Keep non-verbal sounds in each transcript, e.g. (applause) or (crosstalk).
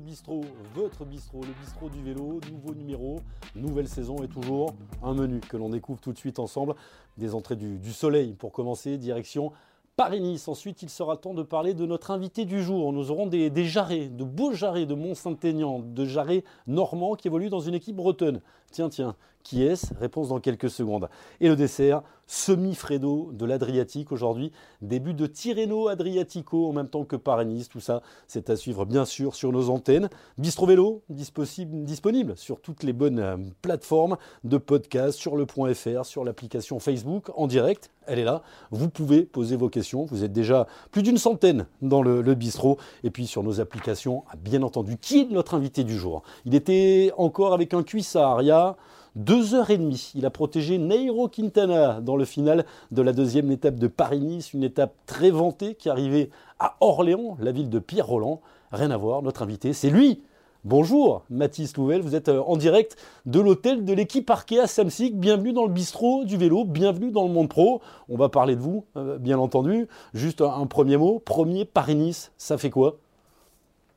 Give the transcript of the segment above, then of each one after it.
bistrot, votre bistrot, le bistrot du vélo, nouveau numéro, nouvelle saison et toujours un menu que l'on découvre tout de suite ensemble. Des entrées du, soleil pour commencer, direction Paris-Nice. Ensuite, il sera temps de parler de notre invité du jour. Nous aurons des, des jarrets, de beaux jarrets de Mont-Saint-Aignan, de jarrets normands qui évoluent dans une équipe bretonne. Tiens, tiens, qui est-ce? Réponse dans quelques secondes. Et le dessert, semi-Fredo de l'Adriatique aujourd'hui. Début de Tirreno Adriatico en même temps que Paris-Nice. Tout ça, c'est à suivre bien sûr sur nos antennes. Bistro Vélo, disponible sur toutes les bonnes euh, plateformes de podcast, sur le point .fr, sur l'application Facebook, en direct. Elle est là. Vous pouvez poser vos questions. Vous êtes déjà plus d'une centaine dans le, le bistrot. Et puis sur nos applications, bien entendu, qui est notre invité du jour? Il était encore avec un cuissard. Il y a deux heures et demie, il a protégé Nairo Quintana dans le final de la deuxième étape de Paris-Nice, une étape très vantée qui arrivait à Orléans, la ville de Pierre Roland. Rien à voir, notre invité, c'est lui. Bonjour Mathis Louvel, vous êtes euh, en direct de l'hôtel de l'équipe Arkea Samsic. Bienvenue dans le bistrot du vélo, bienvenue dans le monde pro. On va parler de vous, euh, bien entendu. Juste un premier mot, premier Paris-Nice, ça fait quoi?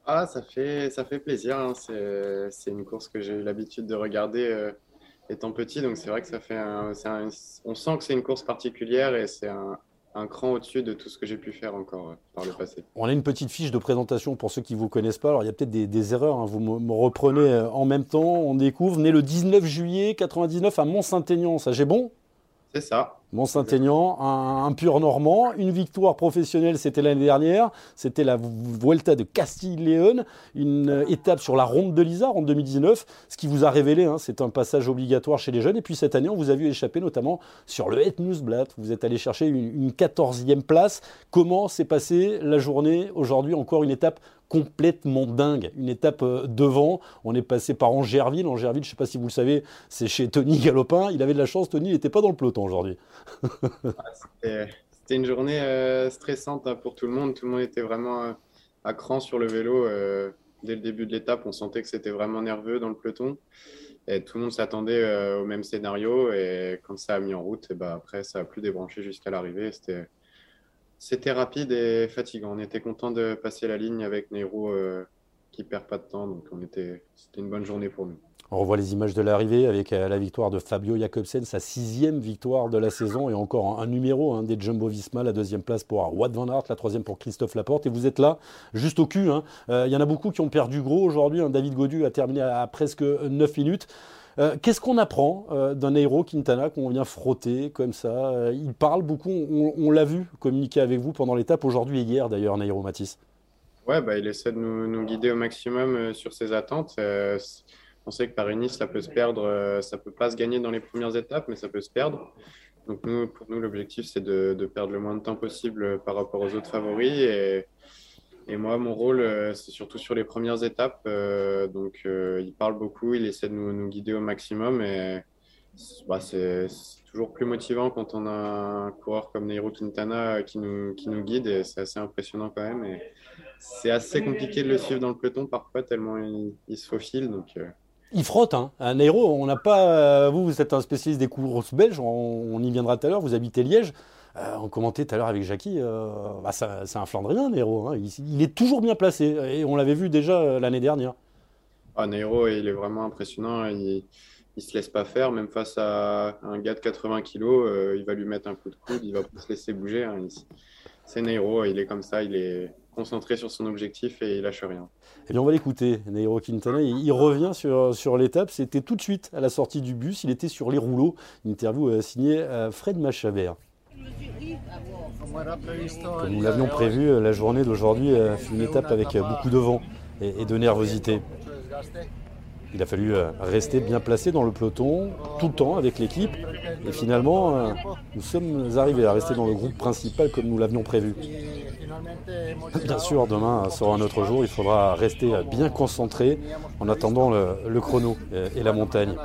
Ah, ça fait, ça fait plaisir. Hein. C'est une course que j'ai eu l'habitude de regarder euh, étant petit. Donc, c'est vrai que ça fait un, on sent que c'est une course particulière et c'est un, cran au-dessus de tout ce que j'ai pu faire encore euh, par le passé. On a une petite fiche de présentation pour ceux qui ne vous connaissent pas. Alors, il y a peut-être des, des, erreurs. Hein. Vous me, reprenez euh, en même temps. On découvre, né le 19 juillet 99 à Mont-Saint-Aignan. Ça, j'ai bon? C'est ça. Mont-Saint-Aignan, un, un, pur normand, une victoire professionnelle, c'était l'année dernière, c'était la Vuelta de Castille-Léon, une étape sur la ronde de l'Isard en 2019, ce qui vous a révélé, hein, c'est un passage obligatoire chez les jeunes, et puis cette année, on vous a vu échapper notamment sur le Het vous êtes allé chercher une, une 14e place. Comment s'est passée la journée aujourd'hui Encore une étape complètement dingue. Une étape euh, devant, on est passé par Angerville. Angerville, je ne sais pas si vous le savez, c'est chez Tony Galopin. Il avait de la chance, Tony n'était pas dans le peloton aujourd'hui. (laughs) C'était une journée euh, stressante hein, pour tout le monde. Tout le monde était vraiment euh, à cran sur le vélo. Dès le début de l'étape, on sentait que c'était vraiment nerveux dans le peloton. Tout le monde s'attendait au même scénario. Et quand ça a mis en route, et bah, après, ça a plus débranché jusqu'à l'arrivée. C'était, c'était rapide et fatigant. On était content de passer la ligne avec Nero qui perd pas de temps. C'était une bonne journée pour nous. On revoit les images de l'arrivée avec euh, la victoire de Fabio Jacobsen, sa sixième victoire de la saison et encore un, numéro hein, des Jumbo Visma, la deuxième place pour Wout van Aert, la troisième pour Christophe Laporte. Et vous êtes là, juste au cul. Hein. Euh, il y en a beaucoup qui ont perdu gros aujourd'hui. Hein. David Godu a terminé à, presque 9 minutes. Euh, Qu'est-ce qu'on apprend euh, d'un Nairo Quintana qu'on vient frotter comme ça euh, Il parle beaucoup, on, l'a vu communiquer avec vous pendant l'étape aujourd'hui et hier d'ailleurs, Nairo Matisse. Ouais, bah, il essaie de nous, guider au maximum sur ses attentes. On sait que Paris-Nice, ça peut se perdre, ça peut pas se gagner dans les premières étapes, mais ça peut se perdre. Donc nous, pour nous, l'objectif, c'est de, de, perdre le moins de temps possible par rapport aux autres favoris. Et, et moi, mon rôle, euh, c'est surtout sur les premières étapes. Euh, donc il parle beaucoup, il essaie de nous, guider au maximum. Et bah, c'est toujours plus motivant quand on a un coureur comme Nairo Quintana qui nous, guide. C'est assez impressionnant quand même. Et c'est assez compliqué de le suivre dans le peloton parfois, tellement il, se faufile. Donc il frotte, hein. Un héros, on n'a pas. Euh, vous, vous êtes un spécialiste des courses belges, on y viendra tout à l'heure, vous habitez Liège. Euh, on commentait tout à l'heure avec Jackie, euh, bah c'est un Flandrien, Nero. Hein. Il, il, est toujours bien placé, et on l'avait vu déjà euh, l'année dernière. Ah, Nero, il est vraiment impressionnant. Il, il se laisse pas faire, même face à un gars de 80 kilos, euh, il va lui mettre un coup de coude, il va pas se laisser bouger. Hein. C'est Nero, il est comme ça, il est concentré sur son objectif et il lâche rien. Eh bien, on va l'écouter, Nairo Quintana. Il, il, revient sur, sur l'étape. C'était tout de suite à la sortie du bus. Il était sur les rouleaux. Une interview euh, signée euh, Fred Machabert. Comme nous l'avions prévu, euh, la journée d'aujourd'hui fut une étape avec beaucoup de vent et, de nervosité. Il a fallu rester bien placé dans le peloton tout le temps avec l'équipe. Et finalement, nous sommes arrivés à rester dans le groupe principal comme nous l'avions prévu. Bien sûr, demain sera un autre jour. Il faudra rester bien concentré en attendant le chrono et la montagne.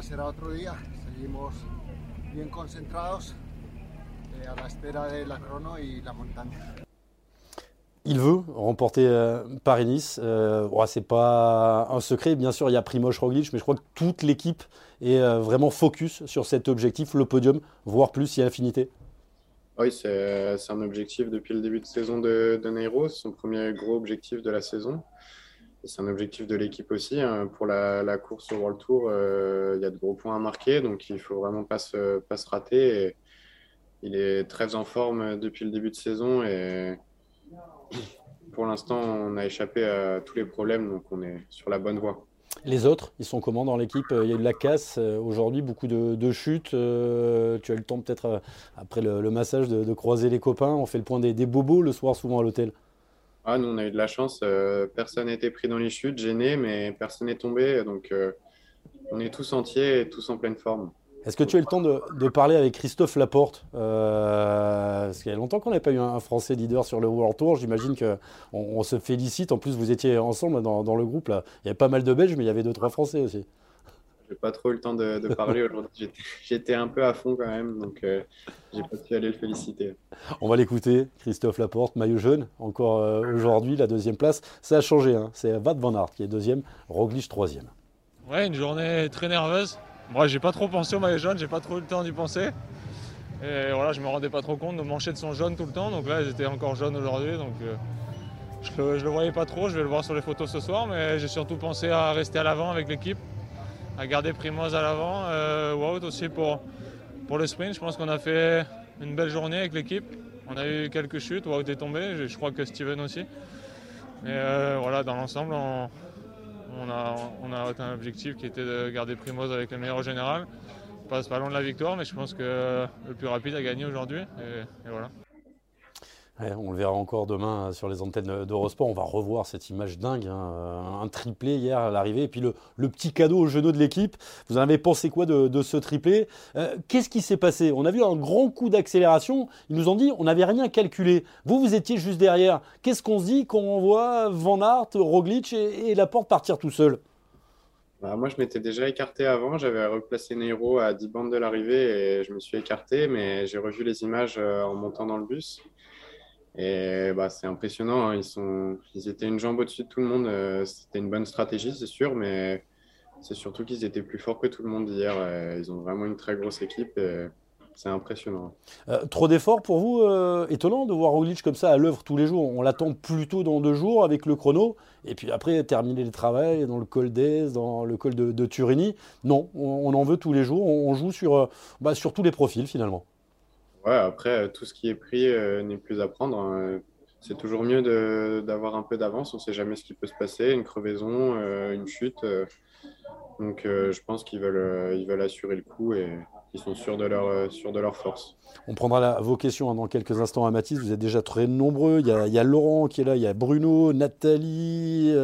Il veut remporter euh, Paris-Nice. Euh, ouais, c'est pas un secret. Bien sûr, il y a Primoz Roglic, mais je crois que toute l'équipe est euh, vraiment focus sur cet objectif, le podium, voire plus si infinité. Oui, c'est un objectif depuis le début de saison de, de Nairo, son premier gros objectif de la saison. c'est un objectif de l'équipe aussi. Hein. Pour la, course au World Tour, il y a de gros points à marquer, donc il ne faut vraiment pas se, pas se rater. Il est très en forme depuis le début de saison et pour l'instant, on a échappé à tous les problèmes, donc on est sur la bonne voie. Les autres, ils sont comment dans l'équipe? Il y a eu de la casse euh, aujourd'hui, beaucoup de, chutes. Euh, tu as eu le temps peut-être, euh, après le, massage, de, croiser les copains. On fait le point des, bobos le soir souvent à l'hôtel. Ah, nous, on a eu de la chance. personne n'a été pris dans les chutes, gêné, mais personne n'est tombé. Donc, on est tous entiers et tous en pleine forme. Est-ce que tu as eu le temps de, parler avec Christophe Laporte euh, Parce qu'il y a longtemps qu'on n'a pas eu un, Français leader sur le World Tour. J'imagine qu'on on se félicite. En plus, vous étiez ensemble dans, le groupe. Là. Il y avait pas mal de Belges, mais il y avait deux, trois Français aussi. J'ai pas trop eu le temps de, parler aujourd'hui. J'étais un peu à fond quand même, donc euh, j'ai pas pu aller le féliciter. On va l'écouter, Christophe Laporte, maillot jaune, encore euh, aujourd'hui, la deuxième place. Ça a changé, hein. c'est Wat van Aert qui est deuxième, Roglic troisième. Ouais, une journée très nerveuse. Moi, j'ai pas trop pensé au maillot jaune, j'ai pas trop eu le temps d'y penser. Et voilà, je me rendais pas trop compte, nos manchettes sont jaunes tout le temps, donc là, elles étaient encore jaunes aujourd'hui. Donc euh, je, le, le voyais pas trop, je vais le voir sur les photos ce soir, mais j'ai surtout pensé à rester à l'avant avec l'équipe, à garder Primoz à l'avant. Euh, Wout aussi pour, pour le sprint, je pense qu'on a fait une belle journée avec l'équipe. On a eu quelques chutes, Wout est tombé, je crois que Steven aussi. Mais euh, voilà, dans l'ensemble, on, on a, on a un objectif qui était de garder Primoz avec le meilleur général. On passe pas loin de la victoire, mais je pense que le plus rapide a gagné aujourd'hui. Et, voilà. On le verra encore demain sur les antennes d'Eurosport. On va revoir cette image dingue, hein. un triplé hier à l'arrivée, et puis le, petit cadeau au genou de l'équipe. Vous en avez pensé quoi de, ce triplé? Euh, Qu'est-ce qui s'est passé? On a vu un grand coup d'accélération. Ils nous ont dit on n'avait rien calculé. Vous, vous étiez juste derrière. Qu'est-ce qu'on se dit quand on voit Van Aert, Roglic et, la porte partir tout seul? Bah, moi, je m'étais déjà écarté avant. J'avais replacé Neiro à 10 bandes de l'arrivée et je me suis écarté, mais j'ai revu les images euh, en montant dans le bus. Et bah, c'est impressionnant. Hein. Ils, sont, ils étaient une jambe au-dessus de tout le monde. Euh, c'était une bonne stratégie, c'est sûr, mais c'est surtout qu'ils étaient plus forts que tout le monde hier. Ils ont vraiment une très grosse équipe. C'est impressionnant. Euh, trop d'efforts pour vous euh, Étonnant de voir Roglic comme ça à l'œuvre tous les jours. On l'attend plutôt dans deux jours avec le chrono. Et puis après, terminer le travail dans le col d'Aise, dans le col de, Turini. Non, on, en veut tous les jours. On, joue sur, bah, sur tous les profils finalement. Ouais, après, tout ce qui est pris euh, n'est plus à prendre. Hein. C'est toujours mieux d'avoir un peu d'avance. On ne sait jamais ce qui peut se passer, une crevaison, euh, une chute. Euh. donc, je pense qu'ils veulent, ils veulent assurer le coup et ils sont sûrs de leur, sûrs de leur force. On prendra vos questions hein, dans quelques instants à Mathis. Vous êtes déjà très nombreux. Il y, a, Laurent qui est là, il y a Bruno, Nathalie.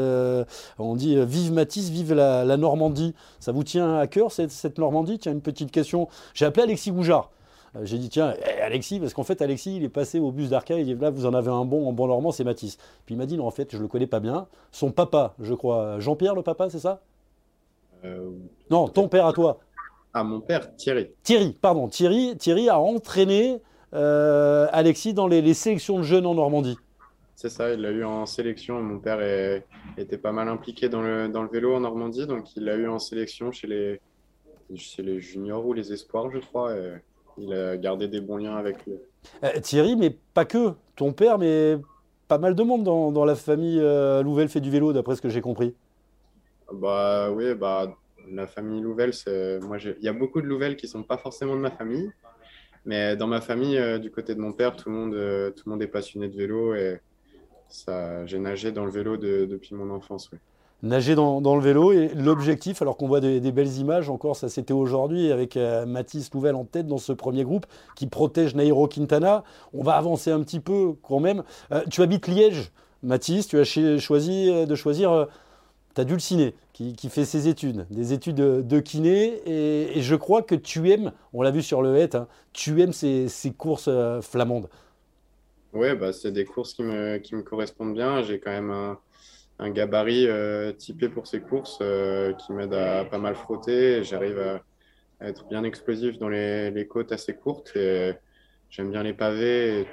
on dit vive Mathis, vive la, Normandie. Ça vous tient à cœur cette, cette Normandie? Tiens, une petite question. J'ai appelé Alexis Goujard. Euh, j'ai dit, tiens, eh, Alexis, parce qu'en fait, Alexis, il est passé au bus d'Arca, il dit, là, vous en avez un bon en bon normand, c'est Matisse. Puis il m'a dit, non, en fait, je ne le connais pas bien. Son papa, je crois, Jean-Pierre, le papa, c'est ça? Euh, Non, ton père à toi. Ah, mon père, Thierry. Thierry, pardon. Thierry, Thierry a entraîné euh, Alexis dans les, sélections de jeunes en Normandie. C'est ça, il l'a eu en sélection. Mon père était pas mal impliqué dans le, dans le vélo en Normandie, donc il l'a eu en sélection chez les, chez les juniors ou les espoirs, je crois. Et il a gardé des bons liens avec lui. Euh, Thierry, mais pas que. Ton père, mais pas mal de monde dans, la famille euh, Louvel fait du vélo, d'après ce que j'ai compris. Bah oui, bah la famille Louvel, c'est moi il y a beaucoup de Louvel qui sont pas forcément de ma famille, mais dans ma famille, euh, du côté de mon père, tout le monde, tout le monde est passionné de vélo et ça, j'ai nagé dans le vélo depuis mon enfance. Oui nager dans, le vélo. Et l'objectif, alors qu'on voit des, belles images, encore ça c'était aujourd'hui, avec euh, Mathis Louvel en tête dans ce premier groupe, qui protège Nairo Quintana. On va avancer un petit peu quand même. Euh, tu habites Liège, Mathis, tu as choisi euh, de choisir ta dulcinée, qui, fait ses études, des études de, kiné, et, je crois que tu aimes, on l'a vu sur le het, hein, tu aimes ces, courses flamandes. Oui, bah, c'est des courses qui me, qui me correspondent bien. J'ai quand même un un gabarit euh, typé pour ces courses euh, qui m'aide à pas mal frotter. J'arrive à, être bien explosif dans les, côtes assez courtes j'aime bien les pavés et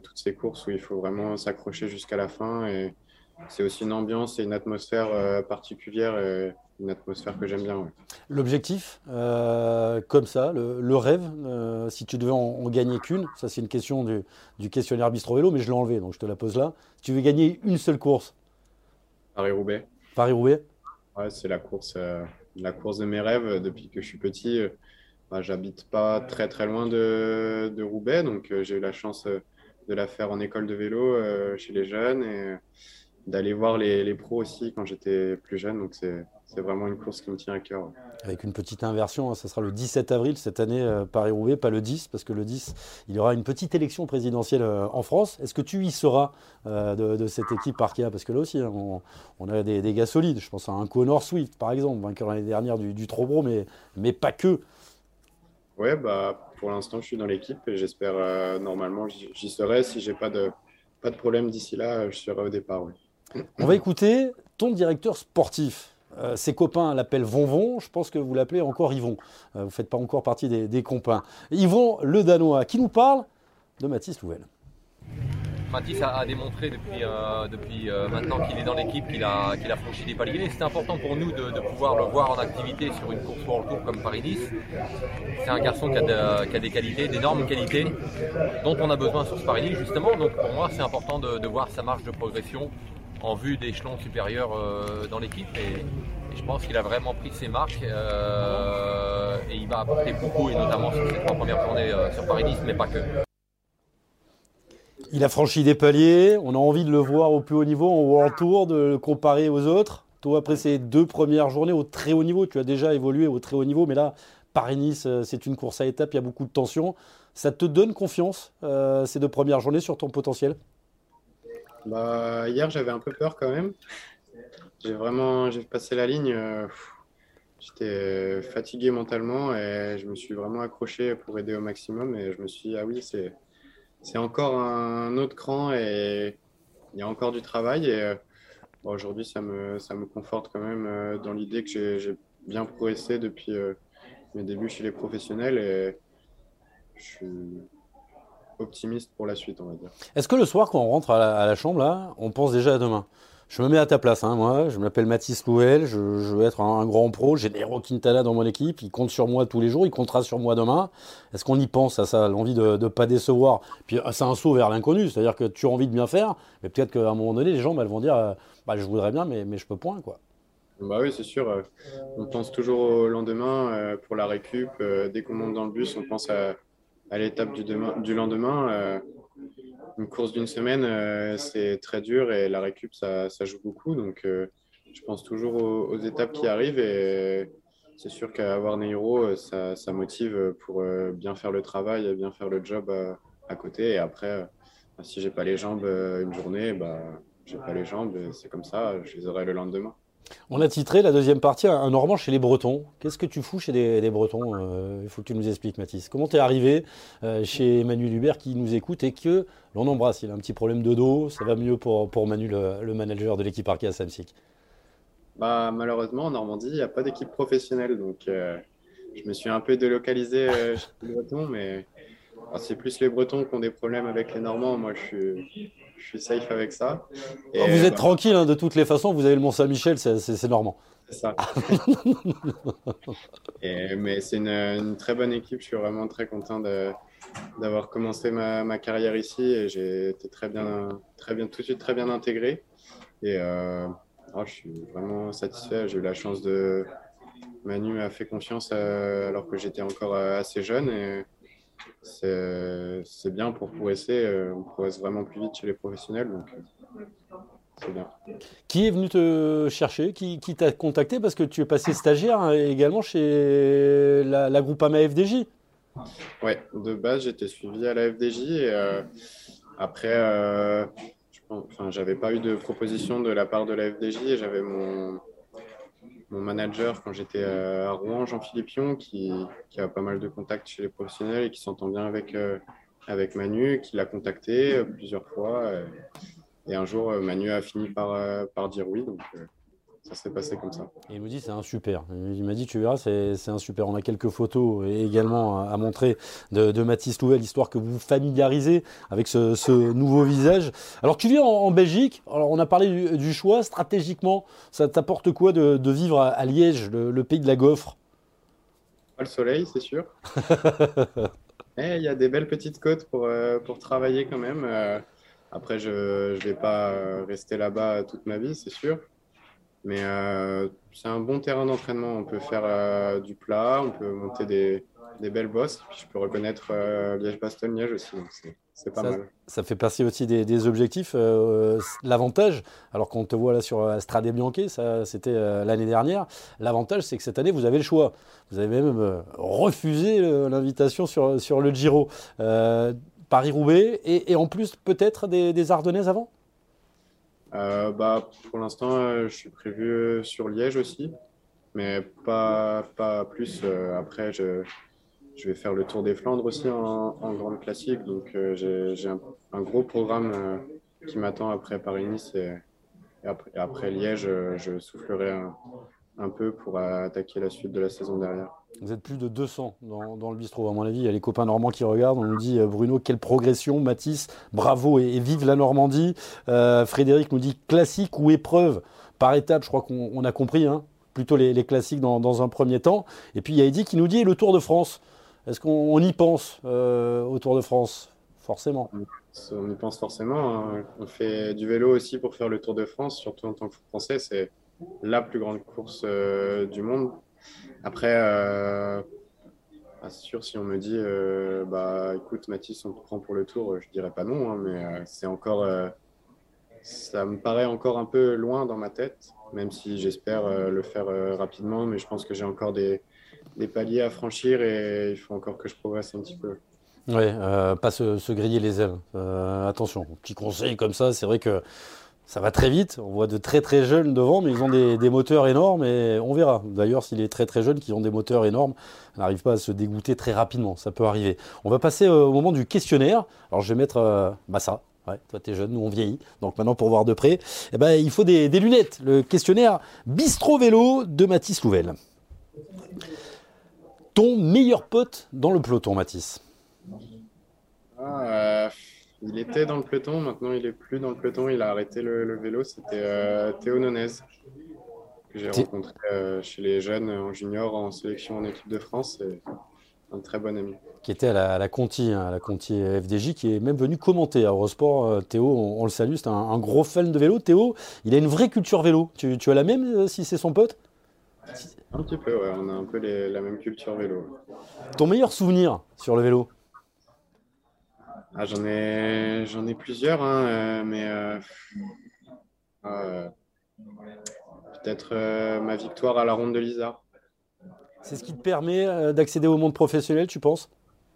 toutes ces, courses où il faut vraiment s'accrocher jusqu'à la fin. Et c'est aussi une ambiance et une atmosphère euh, particulière. Et, une atmosphère que j'aime bien. L'objectif, comme ça, le, rêve, si tu devais en, gagner qu'une, ça c'est une question du, questionnaire Bistro Vélo, mais je l'ai enlevé, donc je te la pose là. Tu veux gagner une seule course, Paris-Roubaix. Paris-Roubaix Ouais, c'est la course, la course de mes rêves depuis que je suis petit. Bah, j'habite pas très très loin de, de Roubaix, donc j'ai eu la chance de la faire en école de vélo chez les jeunes et d'aller voir les, les, pros aussi quand j'étais plus jeune. Donc c'est vraiment une course qui me tient à cœur. Avec une petite inversion, hein, ça sera le 17 avril cette année, euh, Paris-Roubaix, pas le 10, parce que le 10, il y aura une petite élection présidentielle euh, en France. Est-ce que tu y seras euh, de, cette équipe Arkea? Parce que là aussi, hein, on, a des, des, gars solides. Je pense à un Connor Swift, par exemple, vainqueur l'année dernière du, du Trobro, mais, mais pas que. Ouais, bah, pour l'instant, je suis dans l'équipe et j'espère normalement j'y serai. Si j'ai pas de, pas de problème d'ici là, je serai au départ. On va écouter ton directeur sportif. Euh, ses copains l'appellent Vonvon, je pense que vous l'appelez encore Yvon. Euh, vous ne faites pas encore partie des, des, compins. Yvon, le Danois, qui nous parle de Mathis Louvel. Mathis a, démontré depuis, euh, maintenant qu'il est dans l'équipe qu'il a, franchi des paliers. C'est important pour nous de, pouvoir le voir en activité sur une course World Tour comme Paris-Nice. C'est un garçon qui a, des qualités, d'énormes qualités, dont on a besoin sur ce Paris-Nice justement. Donc pour moi, c'est important de voir sa marge de progression en vue d'échelons supérieurs euh, dans l'équipe. Et, je pense qu'il a vraiment pris ses marques euh, et il va apporter beaucoup, et notamment sur ces trois premières journées euh, sur Paris-Nice, mais pas que. Il a franchi des paliers, on a envie de le voir au plus haut niveau en World Tour, de le comparer aux autres. Toi, après ces deux premières journées au très haut niveau, tu as déjà évolué au très haut niveau, mais là, Paris-Nice, c'est une course à étapes, il y a beaucoup de tension. Ça te donne confiance, ces deux premières journées, sur ton potentiel? Bah, hier, j'avais un peu peur quand même. J'ai vraiment passé la ligne. Euh, j'étais fatigué mentalement et je me suis vraiment accroché pour aider au maximum. Et je me suis dit, ah oui, c'est, encore un autre cran et il y a encore du travail. Et euh, aujourd'hui, ça me, ça me conforte quand même euh, dans l'idée que j'ai bien progressé depuis mes débuts chez les professionnels. Et je suis optimiste pour la suite, on va dire. Est-ce que le soir, quand on rentre à la, chambre, là, on pense déjà à demain? Je me mets à ta place, hein, moi. Je m'appelle Mathis Louel, je, veux être un, grand pro. J'ai Nero Quintana dans mon équipe. Il compte sur moi tous les jours. Il comptera sur moi demain. Est-ce qu'on y pense à ça, l'envie de ne pas décevoir? Puis euh, c'est un saut vers l'inconnu. C'est-à-dire que tu as envie de bien faire, mais peut-être qu'à un moment donné, les gens bah, vont dire euh, bah, Je voudrais bien, mais, mais je peux point. Quoi. Bah oui, c'est sûr. Euh, on pense toujours au lendemain pour la récup. Dès qu'on monte dans le bus, on pense à à l'étape du, lendemain. Euh, une course d'une semaine, euh, c'est très dur et la récup, ça, joue beaucoup. Donc, euh, je pense toujours aux, étapes qui arrivent et c'est sûr qu'avoir Neiro, ça, ça, motive pour bien faire le travail bien faire le job à, côté. Et après, si j'ai pas les jambes une journée, bah, j'ai pas les jambes, c'est comme ça, je les aurai le lendemain. On a titré la deuxième partie Un Normand chez les Bretons. Qu'est-ce que tu fous chez les, Bretons euh, Il faut que tu nous expliques, Mathis. Comment tu es arrivé euh, chez Manu Hubert qui nous écoute et que l'on embrasse? Il a un petit problème de dos. Ça va mieux pour, pour Manu, le, manager de l'équipe Arkea Samsic? Bah, Malheureusement, en Normandie, il n'y a pas d'équipe professionnelle. Donc, euh, je me suis un peu délocalisé chez les Bretons. Mais c'est plus les Bretons qui ont des problèmes avec les Normands. Moi, je suis je suis safe avec ça. vous êtes bah, tranquille, hein, de toutes les façons, vous avez le Mont-Saint-Michel, c'est normand. C'est ça. mais c'est une, très bonne équipe, je suis vraiment très content d'avoir commencé ma, carrière ici et j'ai été très bien, très bien, tout de suite très bien intégré. Et euh, oh, je suis vraiment satisfait. J'ai eu la chance de. Manu a fait confiance euh, alors que j'étais encore euh, assez jeune. Et c'est bien pour progresser. Euh, on progresse vraiment plus vite chez les professionnels. Donc, euh, c'est bien. Qui est venu te chercher? Qui, qui t'a contacté? Parce que tu es passé stagiaire hein, également chez la, la Groupama FDJ. Ouais, de base, j'étais suivi à la FDJ. Et, euh, après, euh, j'avais pas eu de proposition de la part de la FDJ et j'avais mon, mon manager quand j'étais à Rouen, Jean-Philippe Pion, qui, a pas mal de contacts chez les professionnels et qui s'entend bien avec, euh, avec Manu, qui l'a contacté euh, plusieurs fois. Euh, et un jour, Manu a fini par, par dire oui. Ça s'est passé comme ça. il nous dit c'est un super. Il m'a dit tu verras c'est un super. On a quelques photos et également à, montrer de, Mathis Louvel, histoire que vous vous familiarisez avec ce, nouveau visage. Alors tu viens en, Belgique. Alors on a parlé du, choix stratégiquement. Ça t'apporte quoi de, vivre à, Liège, le, pays de la gaufre? Pas le soleil, c'est sûr. (laughs) Mais il y a des belles petites côtes pour, euh, pour travailler quand même. Euh, après, je ne vais pas rester là-bas toute ma vie, c'est sûr. Mais c'est un bon terrain d'entraînement. On peut faire du plat, on peut monter des, des belles bosses. Puis je peux reconnaître Liège-Bastogne-Liège aussi. C'est pas ça, mal. Ça fait partie aussi des, objectifs. Euh, l'avantage, alors qu'on te voit là sur Strade Bianchi, ça c'était euh, l'année dernière, l'avantage c'est que cette année vous avez le choix. Vous avez même euh, refusé l'invitation sur, sur le Giro. Paris-Roubaix et, en plus peut-être des, des, Ardennaises avant? Bah, Pour l'instant, je suis prévu sur Liège aussi, mais pas, pas plus. après, je, je vais faire le Tour des Flandres aussi en, grande classique. Donc euh, j'ai un, gros programme euh, qui m'attend après Paris-Nice et, après, Liège, euh, je soufflerai un, peu pour attaquer la suite de la saison derrière. Vous êtes plus de 200 dans, le bistrot, à mon avis. Il y a les copains normands qui regardent. On nous dit Bruno, quelle progression. Mathis, bravo et, vive la Normandie. Frédéric nous dit classique ou épreuve? Par étape. Je crois qu'on a compris. Hein. plutôt les, classiques dans, un premier temps. Et puis il y a Eddy qui nous dit le Tour de France. Est-ce qu'on y pense euh, au Tour de France? Forcément. On y pense forcément. Hein. On fait du vélo aussi pour faire le Tour de France, surtout en tant que Français. C'est la plus grande course euh, du monde. Après, euh, c'est sûr, si on me dit, bah, écoute, Mathis, on te prend pour le Tour, je dirais pas non, hein, mais c'est encore, ça me paraît encore un peu loin dans ma tête, même si j'espère le faire rapidement, mais je pense que j'ai encore des, paliers à franchir et il faut encore que je progresse un petit peu. Oui, euh, pas se, griller les ailes. Euh, attention, petit conseil comme ça, c'est vrai que ça va très vite. On voit de très très jeunes devant, mais ils ont des, moteurs énormes et on verra. D'ailleurs, s'il est très très jeunes qui ont des moteurs énormes, n'arrivent pas à se dégoûter très rapidement. Ça peut arriver. On va passer euh, au moment du questionnaire. Alors, je vais mettre bah ça. Ouais, toi, t'es jeune, nous, on vieillit. Donc maintenant, pour voir de près, eh ben, il faut des, des lunettes. Le questionnaire Bistro Vélo de Mathis Louvel. Ton meilleur pote dans le peloton, Mathis? Ah, euh, Il était dans le peloton, maintenant il est plus dans le peloton, il a arrêté le, vélo. C'était euh, Théo Nonez, que j'ai rencontré euh, chez les jeunes en junior en sélection en équipe de France. Et un très bon ami. Qui était à la, Conti, hein, à la Conti FDJ, qui est même venu commenter à Eurosport. Théo, on, le salue, c'est un, gros fan de vélo. Théo, il a une vraie culture vélo. Tu, tu as la même si c'est son pote? Un petit peu, ouais. On a un peu la même culture vélo. Ton meilleur souvenir sur le vélo? Ah, J'en ai, j'en ai plusieurs, hein, euh, mais euh, euh, peut-être ma victoire à la ronde de l'Isard. C'est ce qui te permet d'accéder au monde professionnel, tu penses?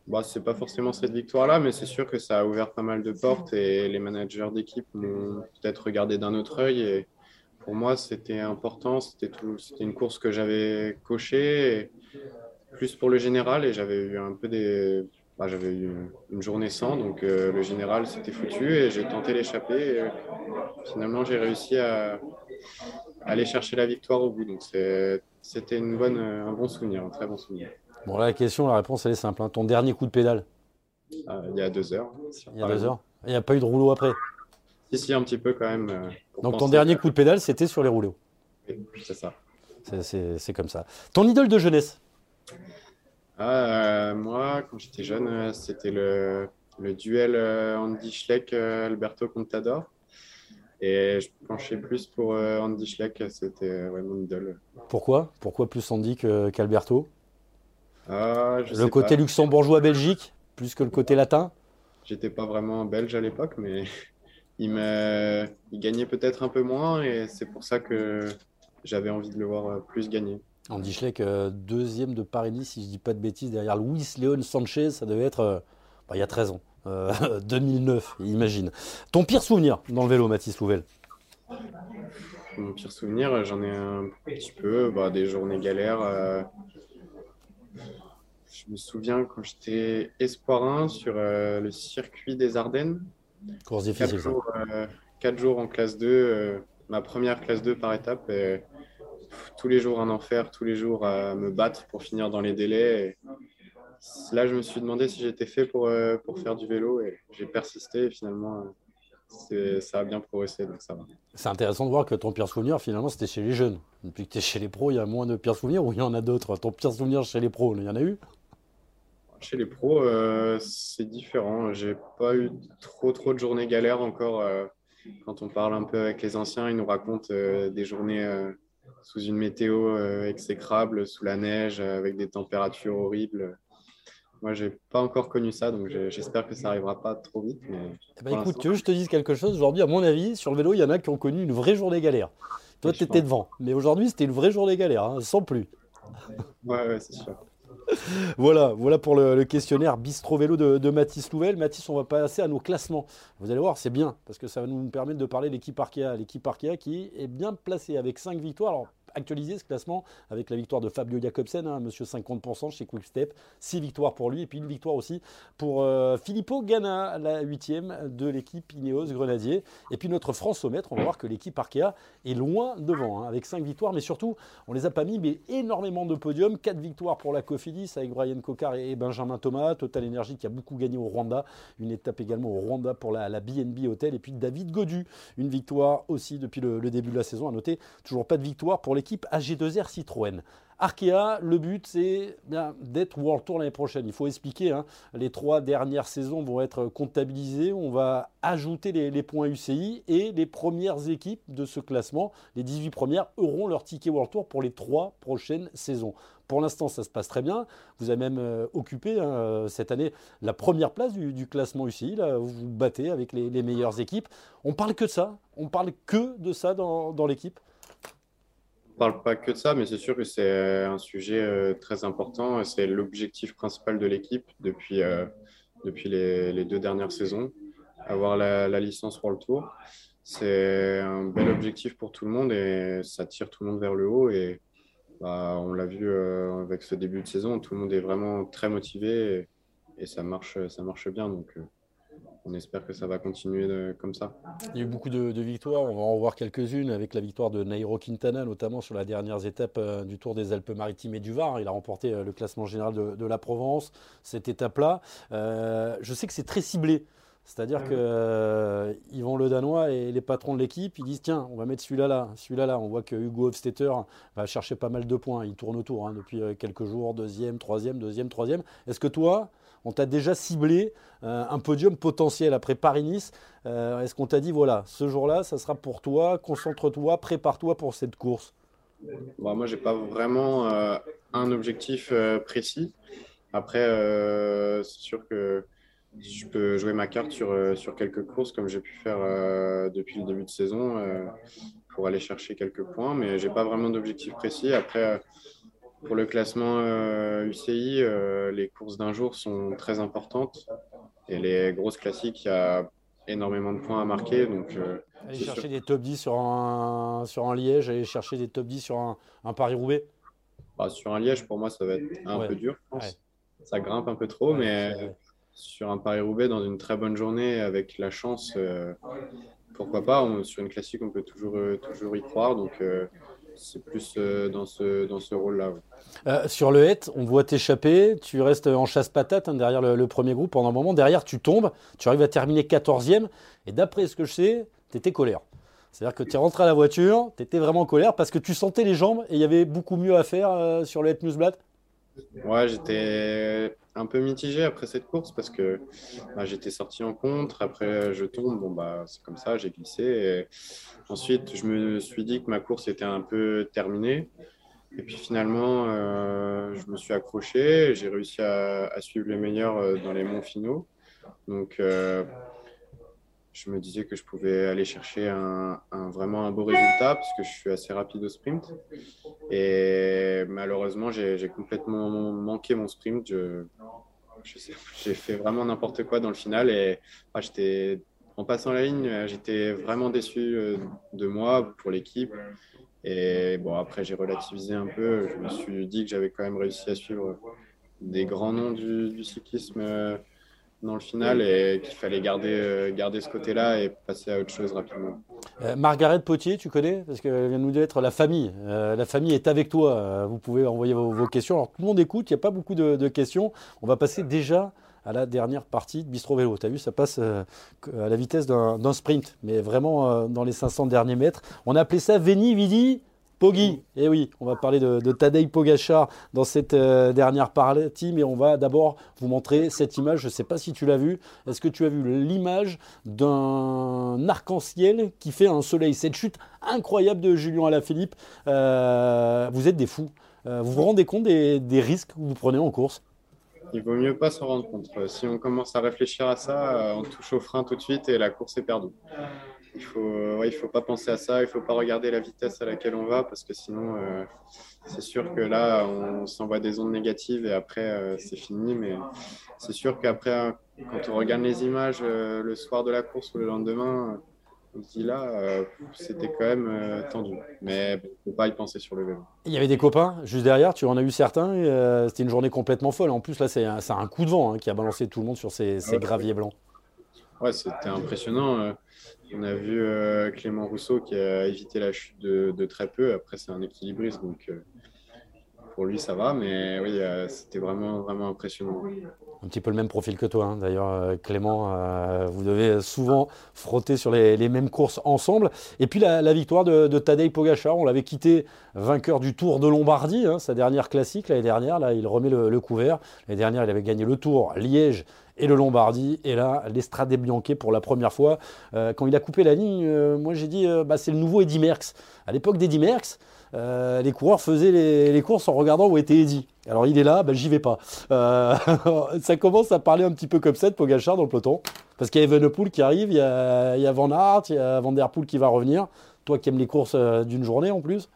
Bah, c'est pas forcément cette victoire-là, mais c'est sûr que ça a ouvert pas mal de portes et les managers d'équipe m'ont peut-être regardé d'un autre œil et, pour moi, c'était important. C'était une course que j'avais cochée, plus pour le général, et j'avais eu un peu des. Bah, j'avais eu une journée sans, donc euh, le général c'était foutu et j'ai tenté l'échapper. Finalement, j'ai réussi à, aller chercher la victoire au bout. Donc c'était une bonne, un bon souvenir, un très bon souvenir. Bon, là, la question, la réponse, elle est simple. Hein. Ton dernier coup de pédale? Euh, Il y a deux heures. Il y a deux heures. Il n'y a pas eu de rouleau après? Si, si, un petit peu quand même. Euh, Donc ton dernier coup de pédale, c'était sur les rouleaux? c'est ça. C'est comme ça. Ton idole de jeunesse? Ah, euh, Moi, quand j'étais jeune, euh, c'était le, le, duel Andy Schleck-Alberto Contador. Et je penchais plus pour Andy Schleck, c'était mon idole. Pourquoi? Pourquoi plus Andy qu'Alberto? Ah, Le côté luxembourgeois Belgique, plus que le côté latin? J'étais pas vraiment belge à l'époque, mais (laughs) il, il gagnait peut-être un peu moins et c'est pour ça que j'avais envie de le voir euh, plus gagner. Andy Schleck, euh, deuxième de Paris-Nice, si je ne dis pas de bêtises, derrière Luis Leon Sanchez, ça devait être euh, bah, il y a 13 ans, (laughs) 2009, imagine. Ton pire souvenir dans le vélo, Mathis Louvel? Mon pire souvenir, j'en ai un petit peu, bah, des journées galères. je me souviens quand j'étais espoirin sur le circuit des Ardennes, Course difficile. 4 euh, jours, en classe 2, euh, ma première classe 2 par étape. Et, tous les jours un enfer, tous les jours à me battre pour finir dans les délais. là, je me suis demandé si j'étais fait pour, euh, pour faire du vélo et j'ai persisté et finalement, ça a bien progressé, donc ça va. C'est intéressant de voir que ton pire souvenir, finalement, c'était chez les jeunes. Depuis que tu es chez les pros, il y a moins de pires souvenirs ou il y en a d'autres? Ton pire souvenir chez les pros, il y en a eu? Chez les pros, euh, c'est différent. J'ai pas eu trop trop de journées galères encore. Euh, quand on parle un peu avec les anciens, ils nous racontent des journées sous une météo exécrable, sous la neige, avec des températures horribles. Moi, j'ai pas encore connu ça, donc j'espère que ça arrivera pas trop vite. Mais ben, écoute, tu veux que je te dise quelque chose Aujourd'hui, à mon avis, sur le vélo, il y en a qui ont connu une vraie journée galère. Toi, tu étais devant. Mais aujourd'hui, c'était une vraie journée galère, hein, sans plus. Ouais, ouais, c'est sûr. (laughs) voilà, voilà pour le, questionnaire Bistro Vélo de, de, Mathis Louvel. Mathis, on va passer à nos classements. Vous allez voir, c'est bien, parce que ça va nous permettre de parler de l'équipe Arkea. L'équipe Arkea qui est bien placée avec 5 victoires. Actualiser ce classement avec la victoire de Fabio Jacobsen, hein, monsieur 50% chez Quickstep, 6 victoires pour lui et puis une victoire aussi pour euh, Filippo Ganna, la huitième de l'équipe Ineos Grenadier. Et puis notre France au maître, on va voir que l'équipe Arkea est loin devant hein, avec 5 victoires, mais surtout on les a pas mis, mais énormément de podiums, 4 victoires pour la Cofidis avec Brian Cocard et Benjamin Thomas, Total Energy qui a beaucoup gagné au Rwanda, une étape également au Rwanda pour la, BNB Hotel. Et puis David Godu, une victoire aussi depuis le, le début de la saison. À noter, toujours pas de victoire pour l'équipe AG2R Citroën. Arkea, le but, c'est d'être World Tour l'année prochaine. Il faut expliquer, hein, les trois dernières saisons vont être comptabilisées. On va ajouter les, points UCI et les premières équipes de ce classement, les 18 premières, auront leur ticket World Tour pour les trois prochaines saisons. Pour l'instant, ça se passe très bien. Vous avez même euh, occupé hein, cette année la première place du, classement UCI. Là, vous vous battez avec les, meilleures équipes. On parle que de ça. On parle que de ça dans l'équipe parle pas que de ça, mais c'est sûr que c'est un sujet euh, très important. C'est l'objectif principal de l'équipe depuis, euh, depuis les, deux dernières saisons, avoir la, licence World Tour. C'est un bel objectif pour tout le monde et ça tire tout le monde vers le haut. Et bah, on l'a vu euh, avec ce début de saison, tout le monde est vraiment très motivé et, ça, marche, ça marche bien. Donc, on espère que ça va continuer comme ça. Il y a eu beaucoup de, victoires, on va en voir quelques-unes avec la victoire de Nairo Quintana, notamment sur la dernière étape euh, du Tour des Alpes-Maritimes et du Var. Il a remporté euh, le classement général de, la Provence, cette étape-là. Euh, je sais que c'est très ciblé. C'est-à-dire qu'ils que Yvan Le Danois et les patrons de l'équipe, ils disent tiens, on va mettre celui-là là, celui-là là. On voit que Hugo Hofstetter va chercher pas mal de points. Il tourne autour hein, depuis quelques jours, deuxième, troisième, deuxième, troisième. Est-ce que toi, on t'a déjà ciblé euh, un podium potentiel après Paris-Nice. Euh, est-ce qu'on t'a dit, voilà, ce jour-là, ça sera pour toi, concentre-toi, prépare-toi pour cette course? Bon, Moi, je n'ai pas vraiment euh, un objectif précis. Après, c'est sûr que je peux jouer ma carte sur, sur quelques courses comme j'ai pu faire depuis le début de saison pour aller chercher quelques points, mais je n'ai pas vraiment d'objectif précis. Après, pour le classement UCI, euh, euh, les courses d'un jour sont très importantes. Et les grosses classiques, il y a énormément de points à marquer. Donc, euh, aller chercher des top 10 sur un, sur un Liège, aller chercher des top 10 sur un, Paris-Roubaix bah, Sur un Liège, pour moi, ça va être un peu dur, je pense. Ça grimpe un peu trop, mais sur un Paris-Roubaix, dans une très bonne journée, avec la chance, pourquoi pas Sur une classique, on peut toujours, toujours y croire. Donc, c'est plus euh, dans ce, rôle-là. Euh, sur le het, on voit t'échapper, tu restes en chasse-patate hein, derrière le, premier groupe pendant un moment. Derrière, tu tombes, tu arrives à terminer 14e. Et d'après ce que je sais, tu étais colère. C'est-à-dire que tu es rentré à la voiture, tu étais vraiment colère parce que tu sentais les jambes et il y avait beaucoup mieux à faire euh, sur le Het Newsblad Ouais, j'étais un peu mitigé après cette course parce que bah, j'étais sorti en contre. Après, je tombe. Bon, bah, c'est comme ça, j'ai glissé. Ensuite, je me suis dit que ma course était un peu terminée. Et puis finalement, euh, je me suis accroché. J'ai réussi à, suivre les meilleurs euh, dans les monts finaux. Donc, euh, je me disais que je pouvais aller chercher un, vraiment un beau résultat parce que je suis assez rapide au sprint. Et malheureusement, j'ai complètement manqué mon sprint. J'ai fait vraiment n'importe quoi dans le final et ah, j'étais en passant la ligne, j'étais vraiment déçu euh, de moi pour l'équipe. Et bon, après, j'ai relativisé un peu. Je me suis dit que j'avais quand même réussi à suivre des grands noms du, du cyclisme euh, dans le final et qu'il fallait garder, euh, garder ce côté-là et passer à autre chose rapidement. Euh, Margaret Potier, tu connais? Parce qu'elle vient de nous dire la famille. Euh, la famille est avec toi. vous pouvez envoyer vos, questions. Alors tout le monde écoute, il n'y a pas beaucoup de, questions. On va passer déjà à la dernière partie de Bistro Vélo. Tu as vu, ça passe à la vitesse d'un sprint, mais vraiment dans les 500 derniers mètres. On a appelé ça Veni Vidi Poggi, eh oui, on va parler de, de Tadej Pogachar dans cette euh, dernière partie, mais on va d'abord vous montrer cette image. Je ne sais pas si tu l'as vue. Est-ce que tu as vu l'image d'un arc-en-ciel qui fait un soleil? Cette chute incroyable de Julien Alaphilippe. Euh, vous êtes des fous. Euh, vous vous rendez compte des, des risques que vous prenez en course? Il vaut mieux pas s'en rendre compte. Si on commence à réfléchir à ça, on touche au frein tout de suite et la course est perdue il faut, euh, ouais, il faut pas penser à ça, il faut pas regarder la vitesse à laquelle on va parce que sinon, euh, c'est sûr que là, on s'envoie des ondes négatives et après, euh, c'est fini. Mais c'est sûr qu'après, quand on regarde les images le soir de la course ou le lendemain, on se dit là, c'était quand même tendu. Mais il ne faut pas y penser sur le vélo. Il y avait des copains juste derrière, tu en as eu certains. c'était une journée complètement folle. En plus, là, c'est un, un, coup de vent hein, qui a balancé tout le monde sur ces, ces graviers blancs. Ouais, c'était impressionnant. On a vu euh, Clément Rousseau qui a évité la chute de, très peu. Après, c'est un équilibriste, donc euh, pour lui, ça va. Mais oui, euh, c'était vraiment, vraiment impressionnant. Un petit peu le même profil que toi, hein. d'ailleurs, Clément. vous devez souvent frotter sur les, mêmes courses ensemble. Et puis la, victoire de, de, Tadej Pogacar, on l'avait quitté vainqueur du Tour de Lombardie, hein, sa dernière classique l'année dernière. Là, il remet le couvert. L'année dernière, il avait gagné le Tour Liège et le Lombardie. Et là, l'Estrade Bianche pour la première fois. Euh, quand il a coupé la ligne, euh, moi j'ai dit euh, bah, c'est le nouveau Eddy Merckx. À l'époque d'Eddy Merckx, les coureurs faisaient les, courses en regardant où était Eddy. Alors il est là, bah, j'y vais pas. (laughs) ça commence à parler un petit peu comme ça de Pogachar dans le peloton. Parce qu'il y a Evenepoel qui arrive, il y a, il y a Van Aert, il y a Van Der Poel qui va revenir. Toi qui aimes les courses d'une journée en plus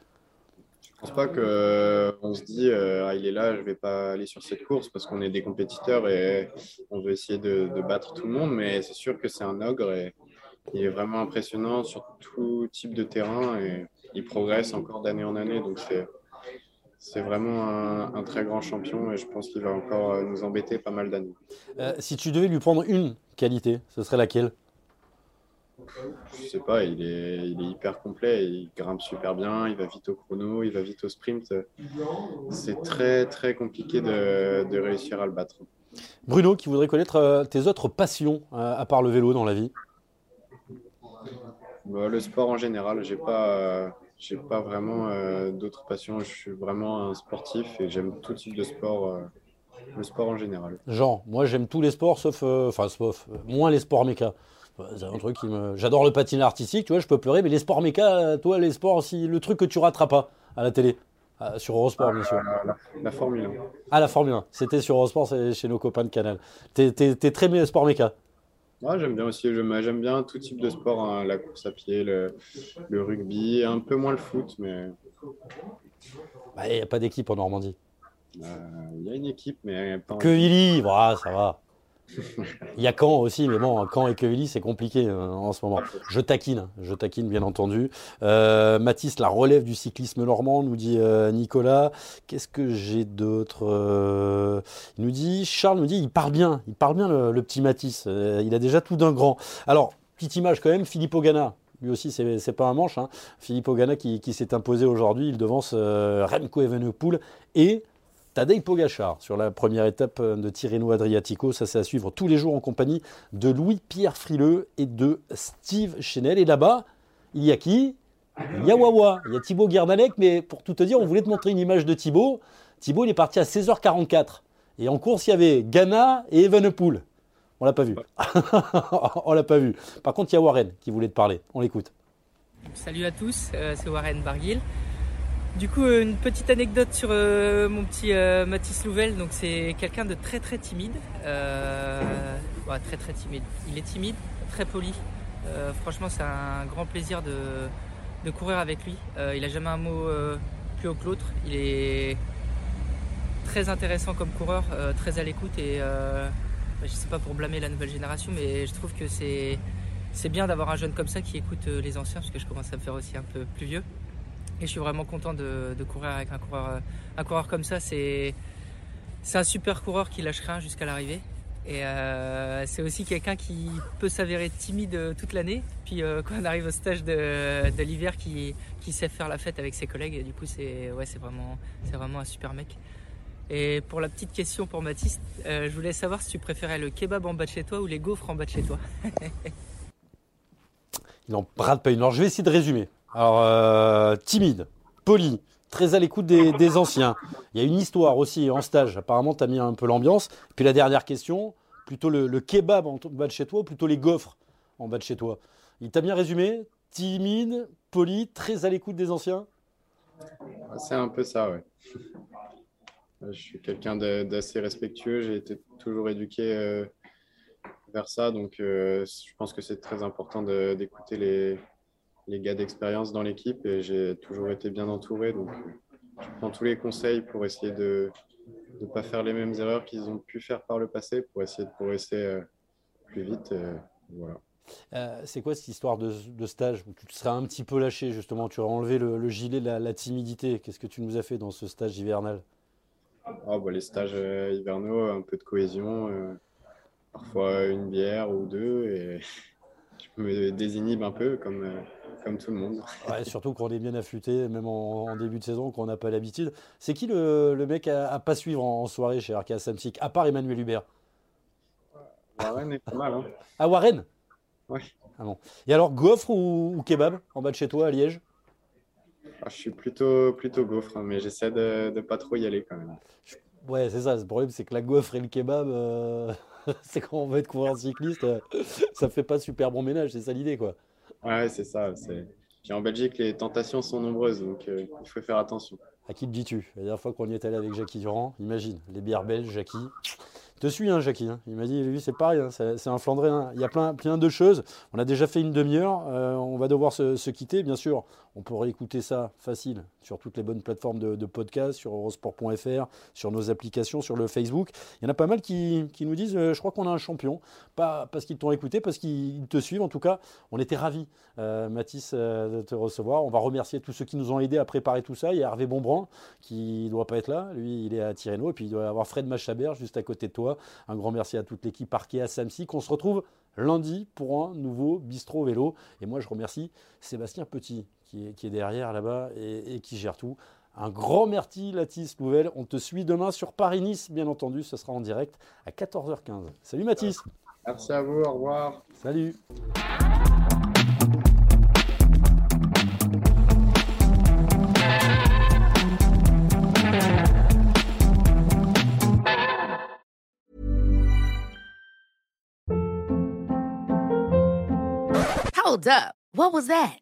pense pas qu'on euh, se dit euh, ah, il est là, je vais pas aller sur cette course parce qu'on est des compétiteurs et on veut essayer de, battre tout le monde. Mais c'est sûr que c'est un ogre et il est vraiment impressionnant sur tout type de terrain et il progresse encore d'année en année. Donc c'est c'est vraiment un, très grand champion et je pense qu'il va encore euh, nous embêter pas mal d'années. si tu devais lui prendre une qualité, ce serait laquelle? Je sais pas, il est, il est, hyper complet, il grimpe super bien, il va vite au chrono, il va vite au sprint. C'est très très compliqué de, de, réussir à le battre. Bruno, qui voudrait connaître euh, tes autres passions euh, à part le vélo dans la vie? Bah, Le sport en général, j'ai pas, j'ai pas vraiment euh, d'autres passions. Je suis vraiment un sportif et j'aime tout type de sport. le sport en général. Genre, moi j'aime tous les sports sauf, enfin sauf, moins les sports méca. C'est un truc qui me. J'adore le patinage artistique, tu vois, je peux pleurer, mais les sports méca, toi, les sports, aussi, le truc que tu rateras pas à la télé, sur Eurosport, bien sûr. La, la, Formule 1. Ah, la Formule 1. C'était sur Eurosport, chez nos copains de Canal. T'es es, très sport méca Ouais, j'aime bien aussi. J'aime bien tout type de sport, hein, la course à pied, le, rugby, un peu moins le foot, mais. Bah, il n'y a pas d'équipe en Normandie. Euh, il y a une équipe, mais pas. Que Willy, voilà, ça va. (laughs) Il y a Caen aussi, mais bon, Caen et Quevilly, c'est compliqué euh, en ce moment. Je taquine, je taquine bien entendu. Euh, Mathis, la relève du cyclisme normand, nous dit euh, Nicolas. Qu'est-ce que j'ai d'autre Il nous dit, Charles nous dit, il parle bien, il parle bien le, petit Mathis. il a déjà tout d'un grand. Alors, petite image quand même, Philippe Ogana. Lui aussi, c'est pas un manche. Hein. Philippe Ogana qui, qui s'est imposé aujourd'hui, il devance Remco Evenepoel et Tadej Pogachar sur la première étape de Tirreno Adriatico. Ça, c'est à suivre tous les jours en compagnie de Louis-Pierre Frileux et de Steve Chenel. Et là-bas, il y a qui? Il y a Wawa, il y a Thibaut Guerdalec. Mais pour tout te dire, on voulait te montrer une image de Thibaut. Thibaut, il est parti à 16h44. Et en course, il y avait Ghana et Evenepoel. On l'a pas vu. (laughs) on l'a pas vu. Par contre, il y a Warren qui voulait te parler. On l'écoute. Salut à tous, euh, c'est Warren Barguil. Du coup, euh, une petite anecdote sur euh, mon petit euh, Mathis Louvel. Donc, c'est quelqu'un de très très timide. très très timide. Il est timide, très poli. franchement, c'est un grand plaisir de, courir avec lui. il a jamais un mot plus haut que l'autre. Il est très intéressant comme coureur, très à l'écoute et je sais pas pour blâmer la nouvelle génération, mais je trouve que c'est c'est bien d'avoir un jeune comme ça qui écoute les anciens parce que je commence à me faire aussi un peu plus vieux. Et je suis vraiment content de, courir avec un coureur, euh, un coureur comme ça. C'est, un super coureur qui lâche rien jusqu'à l'arrivée. Et euh, c'est aussi quelqu'un qui peut s'avérer timide euh, toute l'année. Puis quand on arrive au stage de, l'hiver, qui, qui, sait faire la fête avec ses collègues. Et du coup, c'est, ouais, vraiment, vraiment un super mec. Et pour la petite question pour Mathis, je voulais savoir si tu préférais le kebab en bas de chez toi ou les gaufres en bas de chez toi. (laughs) Il n'en rate pas une. Alors je vais essayer de résumer. Alors, euh, timide. poli, très à l'écoute des, anciens. Il y a une histoire aussi en stage. Apparemment, tu as mis un peu l'ambiance. Puis la dernière question, plutôt le, kebab en bas de chez toi plutôt les gaufres en bas de chez toi? Il t'a bien résumé? Timide, poli, très à l'écoute des anciens? C'est un peu ça, ouais. Je suis quelqu'un d'assez respectueux. J'ai été toujours éduqué euh, vers ça. Donc, euh, je pense que c'est très important d'écouter les, les gars d'expérience dans l'équipe et j'ai toujours été bien entouré. Donc, je prends tous les conseils pour essayer de ne pas faire les mêmes erreurs qu'ils ont pu faire par le passé pour essayer de progresser euh, plus vite. voilà. Euh, c'est quoi cette histoire de, stage où tu te serais un petit peu lâché justement? Tu aurais enlevé le, gilet, la, la timidité. Qu'est-ce que tu nous as fait dans ce stage hivernal? Oh, bah, Les stages euh, hivernaux, un peu de cohésion, parfois une bière ou deux et (laughs) je me désinhibe un peu comme, comme tout le monde. Ouais, surtout qu'on est bien affûté, même en, début de saison, qu'on n'a pas l'habitude. C'est qui le, le, mec à, pas suivre en, soirée chez RK Samsic, à part Emmanuel Hubert? Warren est pas mal. Hein. Ah, Warren? Ouais. Ah bon. Et alors, gaufre ou, kebab en bas de chez toi à Liège? Ah, Je suis plutôt, plutôt gaufre, hein, mais j'essaie de ne pas trop y aller quand même. Ouais, c'est ça. Le problème, c'est que la gaufre et le kebab, euh, (laughs) c'est quand on veut être coureur cycliste, euh, ça fait pas super bon ménage. C'est ça l'idée, quoi. Ouais, c'est ça. Puis en Belgique, les tentations sont nombreuses, donc euh, il faut faire attention. À qui te dis-tu? La dernière fois qu'on y est allé avec Jackie Durand, imagine, les bières belges, Jackie te suis, hein, Jackie. Hein. Il m'a dit, lui, c'est pareil, hein, c'est un Flandrien. Il y a plein, plein de choses. On a déjà fait une demi-heure. Euh, on va devoir se, quitter, bien sûr. On pourrait écouter ça facile sur toutes les bonnes plateformes de, podcast, sur eurosport.fr, sur nos applications, sur le Facebook. Il y en a pas mal qui, nous disent, euh, je crois qu'on a un champion. Pas parce qu'ils t'ont écouté, parce qu'ils te suivent. En tout cas, on était ravis, euh, Mathis, de te recevoir. On va remercier tous ceux qui nous ont aidés à préparer tout ça. Il y a Hervé Bonbrand qui ne doit pas être là. Lui, il est à Tirreno. Et puis, il doit avoir Fred Machabert juste à côté de toi. Un grand merci à toute l'équipe parquée à Samsi. On se retrouve lundi pour un nouveau bistrot vélo. Et moi, je remercie Sébastien Petit qui est, derrière là-bas et, qui gère tout. Un grand merci, Latis Nouvelle. On te suit demain sur Paris-Nice, bien entendu. Ce sera en direct à 14h15. Salut Mathis. Merci à vous. Au revoir. Salut. Hold up. What was that?